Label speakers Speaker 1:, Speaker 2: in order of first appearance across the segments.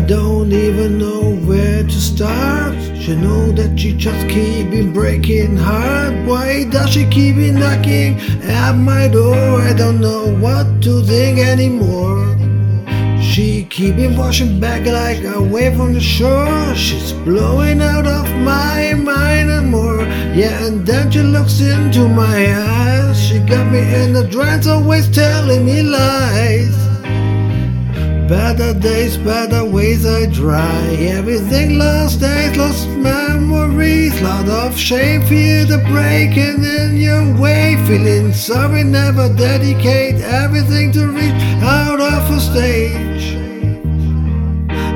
Speaker 1: don't even know where to start. She know that she just keep breaking heart. Why does she keep knocking at my door? I don't know what to think anymore. She keep washing back like a wave from the shore. She's blowing out of my mind and more. Yeah, and then she looks into my eyes. She got me in the trance, always telling me lies. Better days, better ways I try. Everything lost days, lost memories. Lot of shame, feel the breaking in your way. Feeling sorry, never dedicate everything to reach out of a stage.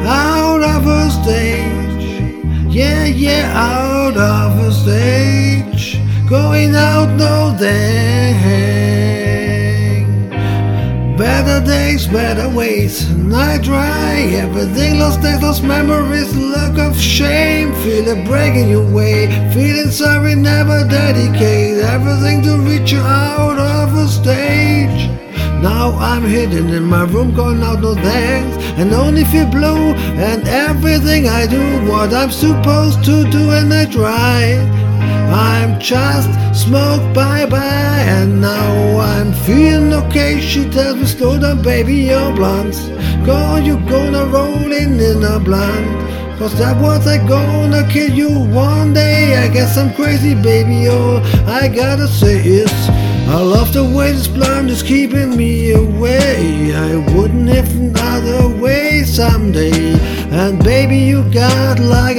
Speaker 1: Out of a stage. Yeah, yeah, out of a stage. Going out, no dang. Better days, better ways, and I try everything. Lost days, lost memories, look of shame. Feel it breaking your way, feeling sorry, never dedicate everything to reach you out of a stage. Now I'm hidden in my room, going out no thanks, and only feel blue. And everything I do, what I'm supposed to do, and I try. I'm just smoke bye bye and now I'm feeling okay. She tells me slow down baby you're blunt. Go you gonna roll in in a blunt. Cause that was I gonna kill you one day. I guess I'm crazy baby all I gotta say is I love the way this blunt is keeping me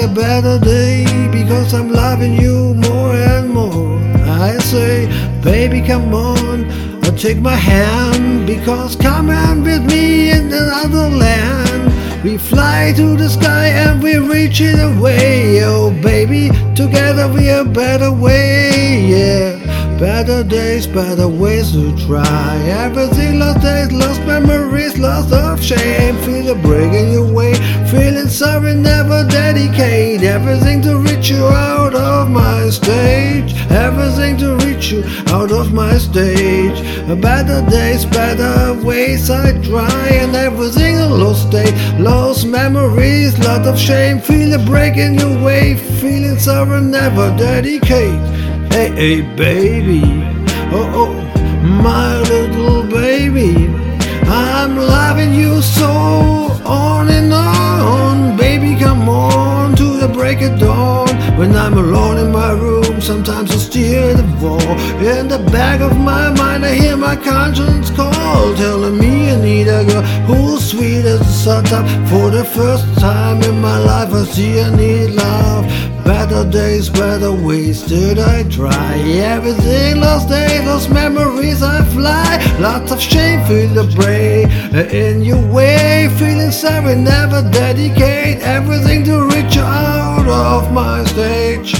Speaker 1: a better day because I'm loving you more and more. I say, baby, come on, uh, take my hand because come on with me in another land. We fly to the sky and we reach it away. Oh, baby, together we a better way, yeah. Better days, better ways to try. Everything lost days, lost memories, lost of shame. Feel the breaking your way, feeling sorry, never dedicate everything to reach you out of my stage. Everything to reach you out of my stage. Better days, better ways I try, and everything a lost day, lost memories, lot of shame. Feel the breaking your way, feeling sorry, never dedicate. Hey, hey, baby. Oh, oh, my little baby. I'm loving you so on and on. Baby, come on to the break of dawn. When I'm alone in my room, sometimes I steer the wall. In the back of my mind, I hear my conscience call, telling me I need a girl who's sweet as the sun For the first time in my life, I see I need love. Better days, better ways did I try? Everything lost days, lost memories I fly. Lots of shame, feel the break. In your way Feeling sorry, never dedicate Everything to reach out of my stage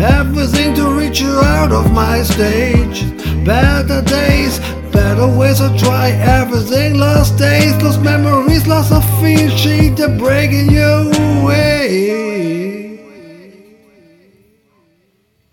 Speaker 1: Everything to reach you out of my stage. Better days, better ways to try everything. Lost days, lost memories, lost of feel. Sheet, the breaking your way